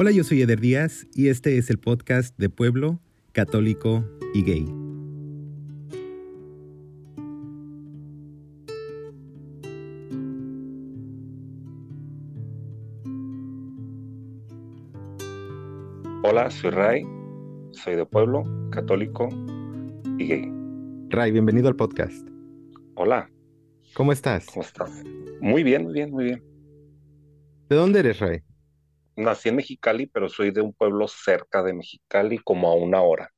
Hola, yo soy Eder Díaz y este es el podcast de Pueblo, Católico y Gay. Hola, soy Ray, soy de Pueblo, Católico y Gay. Ray, bienvenido al podcast. Hola. ¿Cómo estás? ¿Cómo estás? Muy bien, muy bien, muy bien. ¿De dónde eres, Ray? Nací en Mexicali, pero soy de un pueblo cerca de Mexicali, como a una hora.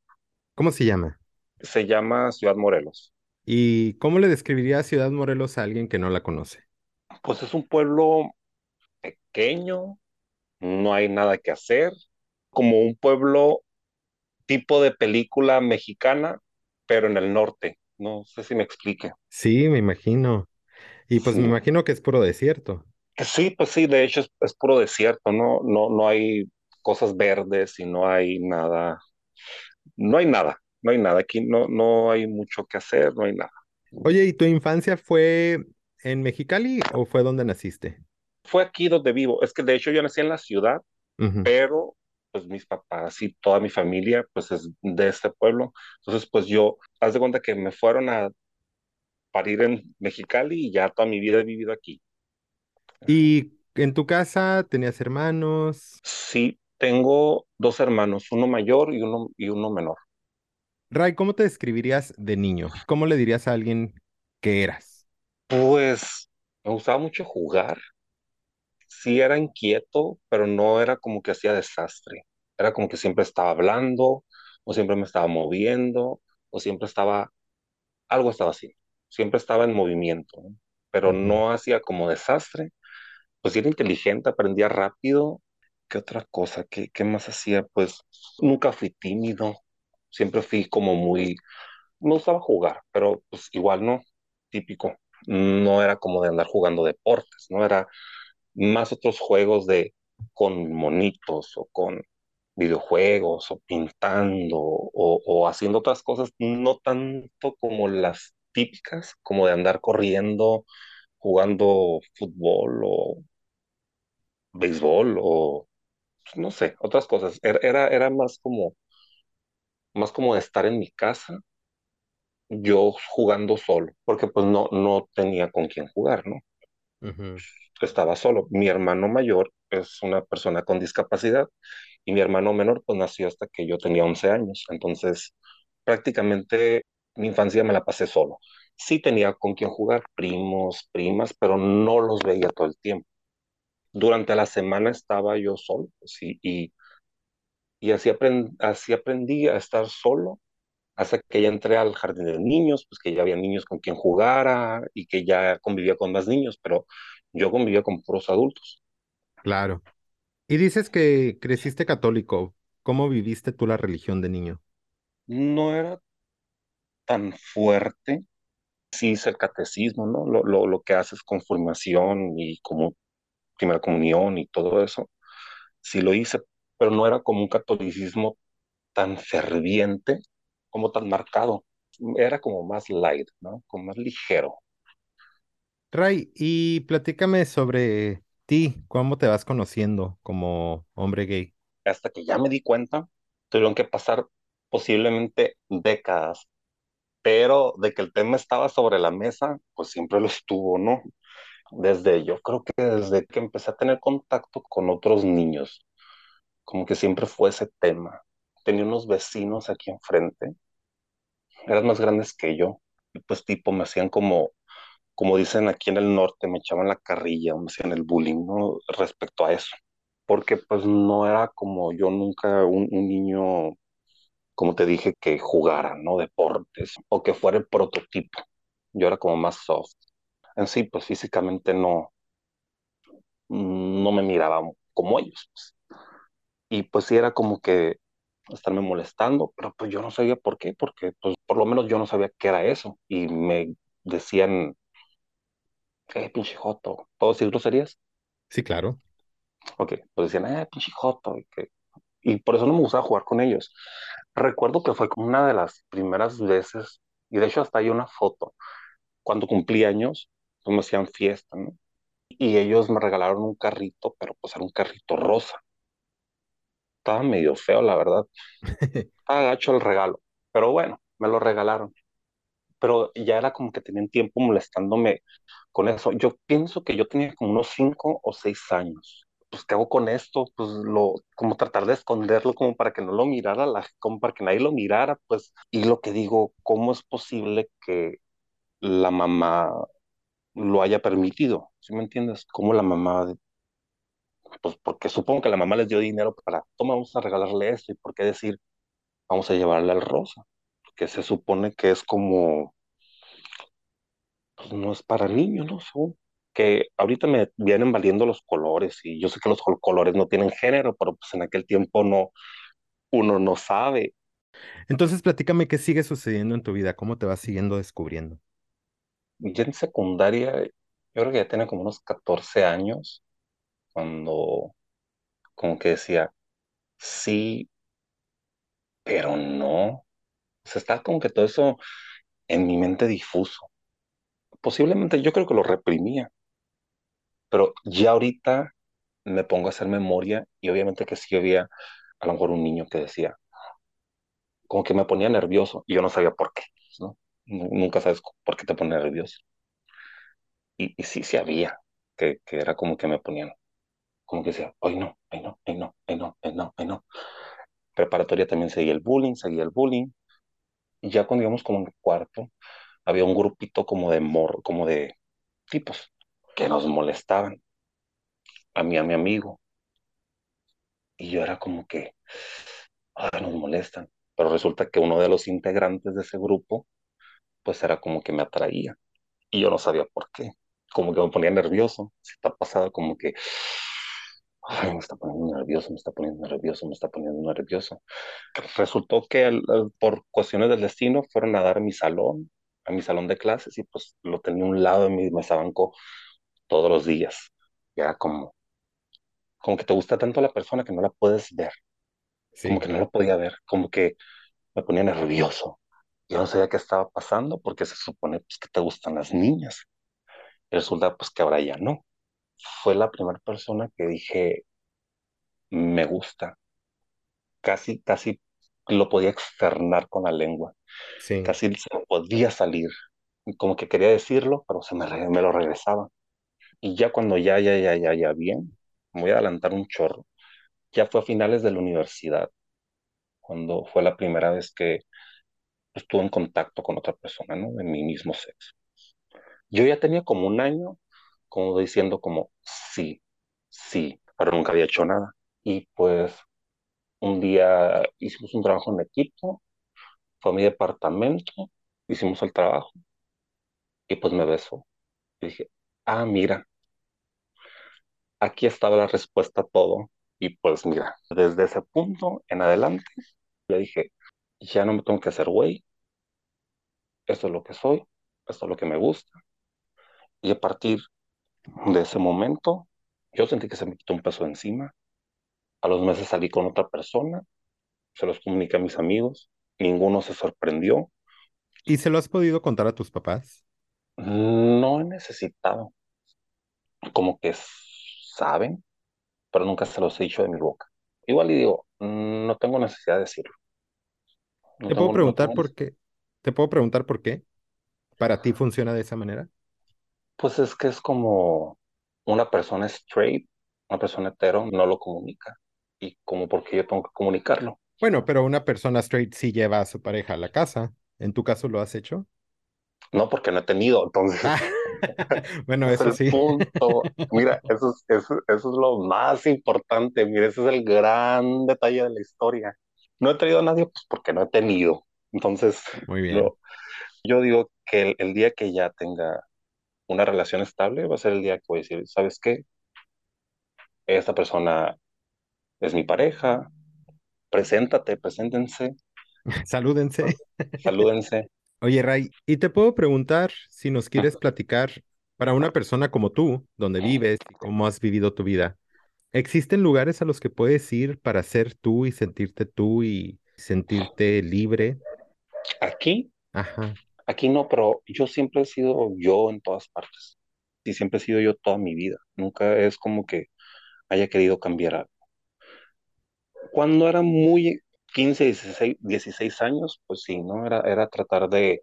¿Cómo se llama? Se llama Ciudad Morelos. ¿Y cómo le describiría Ciudad Morelos a alguien que no la conoce? Pues es un pueblo pequeño, no hay nada que hacer, como un pueblo tipo de película mexicana, pero en el norte. No sé si me explique. Sí, me imagino. Y pues me imagino que es puro desierto. Sí, pues sí, de hecho es, puro desierto, ¿no? No, no hay cosas verdes y no hay nada, no hay nada, no hay nada, aquí no, no hay mucho que hacer, no hay nada. Oye, ¿y tu infancia fue en Mexicali o fue donde naciste? Fue aquí donde vivo, es que de hecho yo nací en la ciudad, pero pues mis papás y toda mi familia pues es de este pueblo, entonces pues yo, haz de cuenta que me fueron a parir en Mexicali y ya toda mi vida he vivido aquí. ¿Y en tu casa tenías hermanos? Sí, tengo dos hermanos, uno mayor y uno, y uno menor. Ray, ¿cómo te describirías de niño? ¿Cómo le dirías a alguien que eras? Pues me gustaba mucho jugar. Sí era inquieto, pero no era como que hacía desastre. Era como que siempre estaba hablando, o siempre me estaba moviendo, o siempre estaba, algo estaba haciendo. Siempre estaba en movimiento, pero no hacía como desastre pues era inteligente, aprendía rápido. ¿Qué otra cosa? ¿Qué, qué más hacía? Pues nunca fui tímido, siempre fui como muy, me gustaba jugar, pero pues igual no, típico. No era como de andar jugando deportes, no era más otros juegos de con monitos o con videojuegos o pintando o, o haciendo otras cosas, no tanto como las típicas, como de andar corriendo, jugando fútbol o béisbol o pues, no sé, otras cosas. Era, era más como, más como de estar en mi casa, yo jugando solo, porque pues no, no tenía con quién jugar, ¿no? Estaba solo. Mi hermano mayor es una persona con discapacidad y mi hermano menor pues nació hasta que yo tenía 11 años. Entonces, prácticamente mi infancia me la pasé solo. Sí tenía con quién jugar, primos, primas, pero no los veía todo el tiempo durante la semana estaba yo solo pues, y, y, así, así aprendí a estar solo hasta que ya entré al jardín de niños, pues que ya había niños con quien jugara y que ya convivía con más niños, pero yo convivía con puros adultos. Claro. Y dices que creciste católico. ¿Cómo viviste tú la religión de niño? No era tan fuerte. Sí hice el catecismo, ¿no? Lo, lo, lo que haces con formación y como primera comunión y todo eso, sí lo hice, pero no era como un catolicismo tan ferviente, como tan marcado. Era como más light, ¿no? Como más ligero. Ray, y platícame sobre ti, cómo te vas conociendo como hombre gay. Hasta que ya me di cuenta, tuvieron que pasar posiblemente décadas, pero de que el tema estaba sobre la mesa, pues siempre lo estuvo, ¿no? Desde, yo creo que desde que empecé a tener contacto con otros niños, como que siempre fue ese tema. Tenía unos vecinos aquí enfrente, eran más grandes que yo, y pues tipo me hacían como, como dicen aquí en el norte, me echaban la carrilla, me hacían el bullying, ¿no? Respecto a eso, porque pues no era como yo nunca un, un niño, como te dije, que jugara, ¿no? Deportes, o que fuera el prototipo. Yo era como más soft en sí, pues físicamente no, no me miraba como ellos. Pues. Y pues sí era como que estarme molestando, pero pues yo no sabía por qué, porque pues por lo menos yo no sabía qué era eso. Y me decían, eh, pinche joto, ¿puedo decir groserías? Sí, claro. Ok, pues decían, eh, pinche joto, y, que... y por eso no me gustaba jugar con ellos. Recuerdo que fue como una de las primeras veces, y de hecho hasta hay una foto, cuando cumplí años, me hacían fiesta, ¿no? Y ellos me regalaron un carrito, pero pues era un carrito rosa. estaba medio feo, la verdad. Estaba gacho el regalo, pero bueno, me lo regalaron. Pero ya era como que tenían tiempo molestándome con eso. Yo pienso que yo tenía como unos cinco o seis años. Pues, ¿qué hago con esto? Pues, lo, como tratar de esconderlo, como para que no lo mirara, la, como para que nadie lo mirara, pues. Y lo que digo, ¿cómo es posible que la mamá lo haya permitido? ¿Sí me entiendes? ¿Cómo la mamá pues porque supongo que la mamá les dio dinero para, toma, vamos a regalarle esto, y por qué decir, vamos a llevarle al rosa, porque se supone que es como, pues no es para niños, ¿no? Que ahorita me vienen valiendo los colores, y yo sé que los colores no tienen género, pero pues en aquel tiempo no, uno no sabe. Entonces, platícame qué sigue sucediendo en tu vida, cómo te vas siguiendo descubriendo. Ya en secundaria, yo creo que ya tenía como unos 14 años, cuando como que decía, sí, pero no. O sea, estaba como que todo eso en mi mente difuso. Posiblemente yo creo que lo reprimía, pero ya ahorita me pongo a hacer memoria y obviamente que sí había a lo mejor un niño que decía, como que me ponía nervioso y yo no sabía por qué, ¿no? Nunca sabes por qué te pone nervioso. Y, y sí, sí había, que, que era como que me ponían, como que decía, ay no, ay no, ay no, ay no, ay no, ay no. Preparatoria también seguía el bullying, seguía el bullying. Y ya cuando íbamos como en cuarto, había un grupito como de mor, como de tipos que nos molestaban. A mí, a mi amigo. Y yo era como que, ay, nos molestan. Pero resulta que uno de los integrantes de ese grupo, pues era como que me atraía. Y yo no sabía por qué. Como que me ponía nervioso. Si está pasado como que, ay, me está poniendo nervioso, me está poniendo nervioso, me está poniendo nervioso. Resultó que por cuestiones del destino fueron a dar a mi salón, a mi salón de clases, y pues lo tenía a un lado de mi mesa banco todos los días. Y era como, como que te gusta tanto la persona que no la puedes ver. Sí. Como que no la podía ver, como que me ponía nervioso. Yo no sabía qué estaba pasando porque se supone pues, que te gustan las niñas. Y resulta pues que ahora ya no. Fue la primera persona que dije, me gusta. Casi, casi lo podía externar con la lengua. Sí. Casi se podía salir. Como que quería decirlo, pero se me, me lo regresaba. Y ya cuando ya, ya, ya, ya, ya bien, me voy a adelantar un chorro. Ya fue a finales de la universidad, cuando fue la primera vez que estuve en contacto con otra persona, ¿no? De mi mismo sexo. Yo ya tenía como un año, como diciendo como, sí, sí, pero nunca había hecho nada. Y pues un día hicimos un trabajo en equipo, fue a mi departamento, hicimos el trabajo y pues me besó. Y dije, ah, mira, aquí estaba la respuesta a todo. Y pues mira, desde ese punto en adelante, le dije, ya no me tengo que hacer güey, esto es lo que soy, esto es lo que me gusta. Y a partir de ese momento, yo sentí que se me quitó un peso encima. A los meses salí con otra persona, se los comuniqué a mis amigos, ninguno se sorprendió. ¿Y se lo has podido contar a tus papás? No he necesitado, como que saben, pero nunca se los he dicho de mi boca. Igual y digo, no tengo necesidad de decirlo. No ¿Te puedo preguntar por qué? ¿Te puedo preguntar por qué? ¿Para ti funciona de esa manera? Pues es que es como una persona straight, una persona hetero, no lo comunica. Y como porque yo tengo que comunicarlo. Bueno, pero una persona straight sí lleva a su pareja a la casa. ¿En tu caso lo has hecho? No, porque no he tenido, entonces. Ah, bueno, eso es sí. Punto. Mira, eso es, eso, eso es lo más importante. Mira, ese es el gran detalle de la historia. No he traído a nadie, pues porque no he tenido. Entonces, Muy bien. No, yo digo que el, el, día que ya tenga una relación estable va a ser el día que voy a decir, ¿sabes qué? Esta persona es mi pareja, preséntate, preséntense. Salúdense. Salúdense. Oye, Ray, y te puedo preguntar si nos quieres platicar para una persona como tú, donde vives y cómo has vivido tu vida. ¿Existen lugares a los que puedes ir para ser tú y sentirte tú y sentirte libre? Aquí, Ajá. aquí no, pero yo siempre he sido yo en todas partes. Y siempre he sido yo toda mi vida. Nunca es como que haya querido cambiar algo. Cuando era muy 15, 16, 16 años, pues sí, ¿no? Era, era tratar de,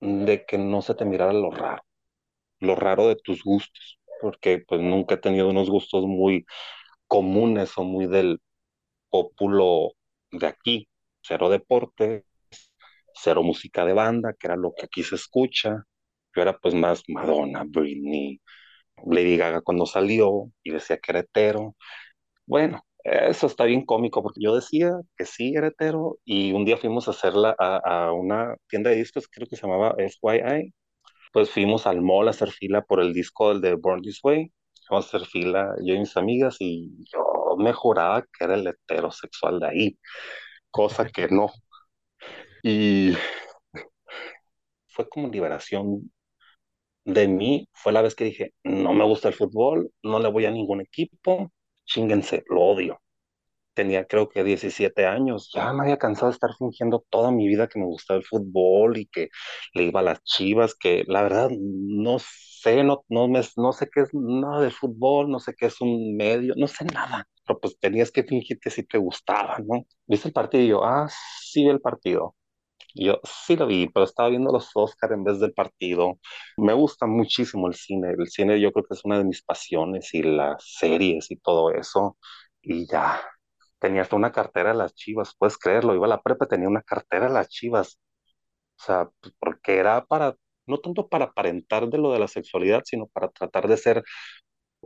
de que no se te mirara lo raro, lo raro de tus gustos, porque pues nunca he tenido unos gustos muy comunes o muy del pópulo de aquí, cero deporte, cero música de banda, que era lo que aquí se escucha, yo era pues más Madonna, Britney, Lady Gaga cuando salió y decía que era hetero. Bueno, eso está bien cómico porque yo decía que sí era hetero y un día fuimos a hacerla a, a una tienda de discos, creo que se llamaba FYI. Pues fuimos al mall a hacer fila por el disco del de Born This Way. Fuimos a hacer fila yo y mis amigas y yo me juraba que era el heterosexual de ahí, cosa que no. Y fue como liberación de mí fue la vez que dije, no me gusta el fútbol, no le voy a ningún equipo, chinguense, lo odio. Tenía creo que 17 años, ya me había cansado de estar fingiendo toda mi vida que me gustaba el fútbol y que le iba a las chivas, que la verdad no sé, no, no, me, no sé qué es nada de fútbol, no sé qué es un medio, no sé nada, pero pues tenías que fingir que sí te gustaba, ¿no? ¿Viste el partido? Y yo, ah, sí, el partido yo sí lo vi, pero estaba viendo los Oscar en vez del partido. Me gusta muchísimo el cine. El cine yo creo que es una de mis pasiones y las series y todo eso. Y ya, tenía hasta una cartera de las chivas, puedes creerlo. Iba a la prepa, tenía una cartera de las chivas. O sea, pues, porque era para, no tanto para aparentar de lo de la sexualidad, sino para tratar de ser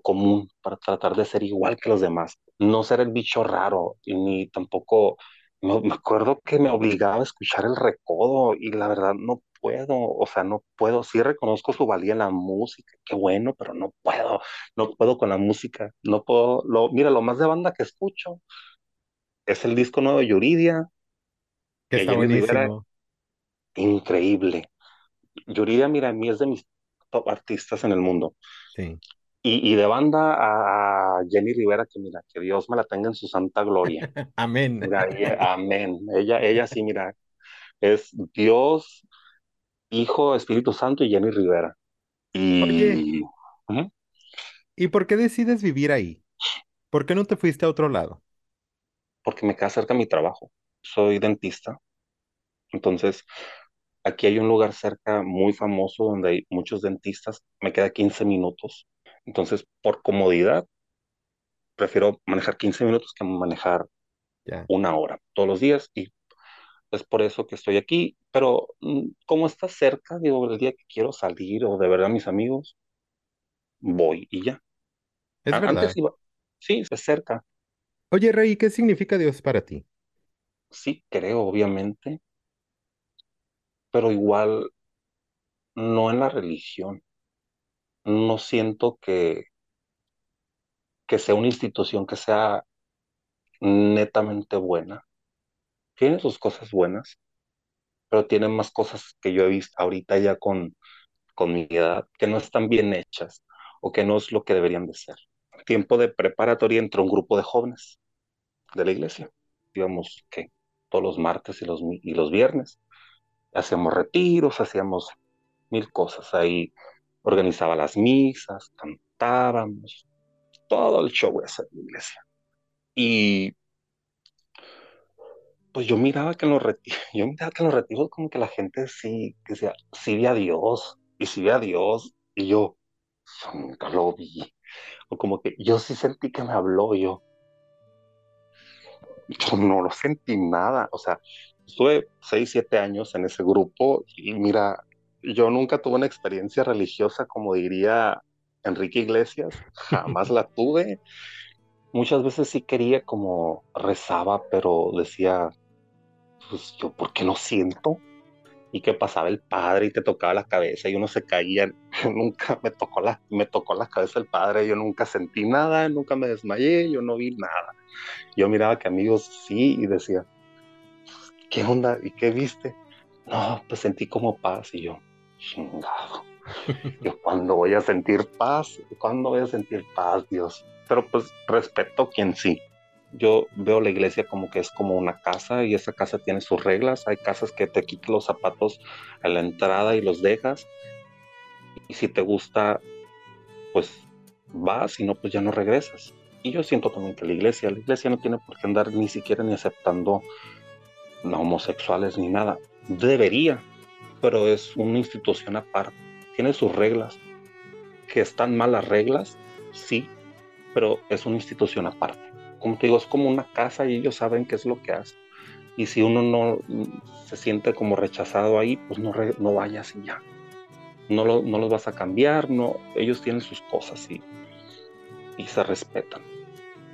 común, para tratar de ser igual que los demás. No ser el bicho raro, y ni tampoco no, me acuerdo que me obligaba a escuchar el recodo y la verdad no puedo, o sea, no puedo, sí reconozco su valía en la música, qué bueno, pero no puedo, no puedo con la música, no puedo, lo, mira, lo más de banda que escucho es el disco nuevo de Yuridia, que está buenísimo. increíble. Yuridia, mira, a mí es de mis top artistas en el mundo. Sí. Y, y de banda a, Jenny Rivera, que mira, que Dios me la tenga en su santa gloria. Amén. Mira, ella- amén. Ella, ella sí, mira, es Dios, Hijo, Espíritu Santo y Jenny Rivera. Oye, Y ujú, ¿y por qué decides vivir ahí? ¿Por qué no te fuiste a otro lado? Porque me queda cerca mi trabajo. Soy dentista. Entonces, aquí hay un lugar cerca muy famoso donde hay muchos dentistas. Me queda 15 minutos. Entonces, por comodidad, prefiero manejar 15 minutos que manejar una hora todos los días. Y es por eso que estoy aquí. Pero mm, como está cerca, digo, el día que quiero salir o de ver a mis amigos, voy y ya. es Antes verdad. iba, sí, es cerca. Oye, Rey, ¿qué significa Dios para ti? Sí, creo, obviamente, pero igual no en la religión. No siento que, que sea una institución que sea netamente buena. Tiene sus cosas buenas, pero tiene más cosas que yo he visto ahorita ya con, con mi edad, que no están bien hechas o que no es lo que deberían de ser. Tiempo de preparatoria entró un grupo de jóvenes de la iglesia. Íbamos, ¿qué? Todos los martes y los, y los viernes. Hacíamos retiros, hacíamos mil cosas. Ahí organizaba las misas, cantábamos, todo el show ese en la iglesia. Y pues yo miraba que en los retiros, yo miraba que en los retiros como que la gente sí, que decía, sí ve a Dios, y sí ve a Dios, y yo nunca lo vi. O como que yo sí sentí que me habló, yo, yo no lo sentí nada. O sea, estuve seis, siete años en ese grupo y mira, yo nunca tuve una experiencia religiosa como diría Enrique Iglesias, jamás la tuve. Muchas veces sí quería como rezaba, pero decía, pues yo, ¿por qué no siento? Y que pasaba el padre y te tocaba la cabeza y uno se caía. Yo nunca me tocó la, me tocó la cabeza el padre, yo nunca sentí nada, nunca me desmayé, yo no vi nada. Yo miraba que amigos sí y decía, ¿qué onda? ¿Y qué viste? No, pues sentí como paz y yo, chingado. Yo, ¿cuándo voy a sentir paz? ¿Cuándo voy a sentir paz, Dios? Pero pues respeto quien sí. Yo veo la iglesia como que es como una casa y esa casa tiene sus reglas. Hay casas que te quitan los zapatos a la entrada y los dejas. Y si te gusta, pues vas, si no, pues ya no regresas. Y yo siento también que la iglesia, la iglesia no tiene por qué andar ni siquiera ni aceptando no homosexuales ni nada. Debería, pero es una institución aparte. Tiene sus reglas. Que están malas reglas, sí, pero es una institución aparte. Como te digo, es como una casa y ellos saben qué es lo que hacen. Y si uno no se siente como rechazado ahí, pues no, no vayas y ya. No, lo, no los vas a cambiar, no, ellos tienen sus cosas y, y se respetan.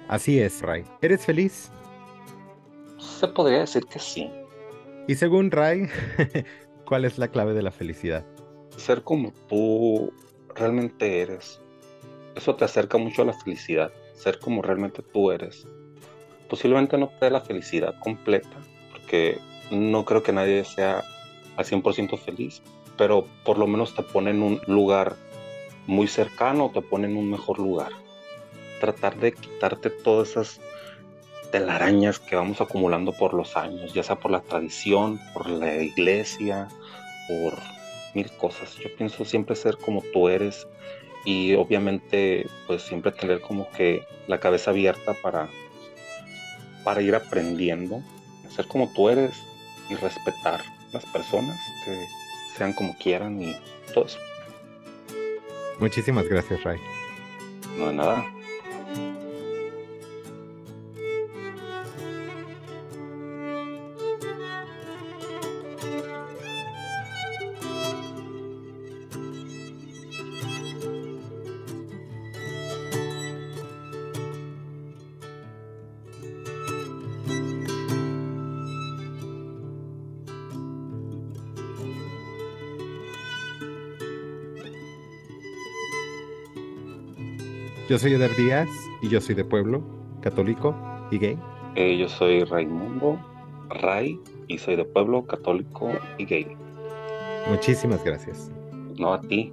Así es, Ray. ¿Eres feliz? Se podría decir que sí. Y según Ray, ¿cuál es la clave de la felicidad? Ser como tú realmente eres. Eso te acerca mucho a la felicidad. Ser como realmente tú eres. Posiblemente no te dé la felicidad completa, porque no creo que nadie sea al 100% feliz, pero por lo menos te pone en un lugar muy cercano, te pone en un mejor lugar. Tratar de quitarte todas esas telarañas que vamos acumulando por los años, ya sea por la tradición, por la iglesia, por mil cosas. Yo pienso siempre ser como tú eres y obviamente pues siempre tener como que la cabeza abierta para, para ir aprendiendo, ser como tú eres y respetar las personas que sean como quieran y todo eso. Muchísimas gracias, Ray. No de nada. Yo soy Eder Díaz y yo soy de pueblo, católico y gay. Eh, yo soy Raimundo Ray y soy de pueblo, católico y gay. Muchísimas gracias. No a ti.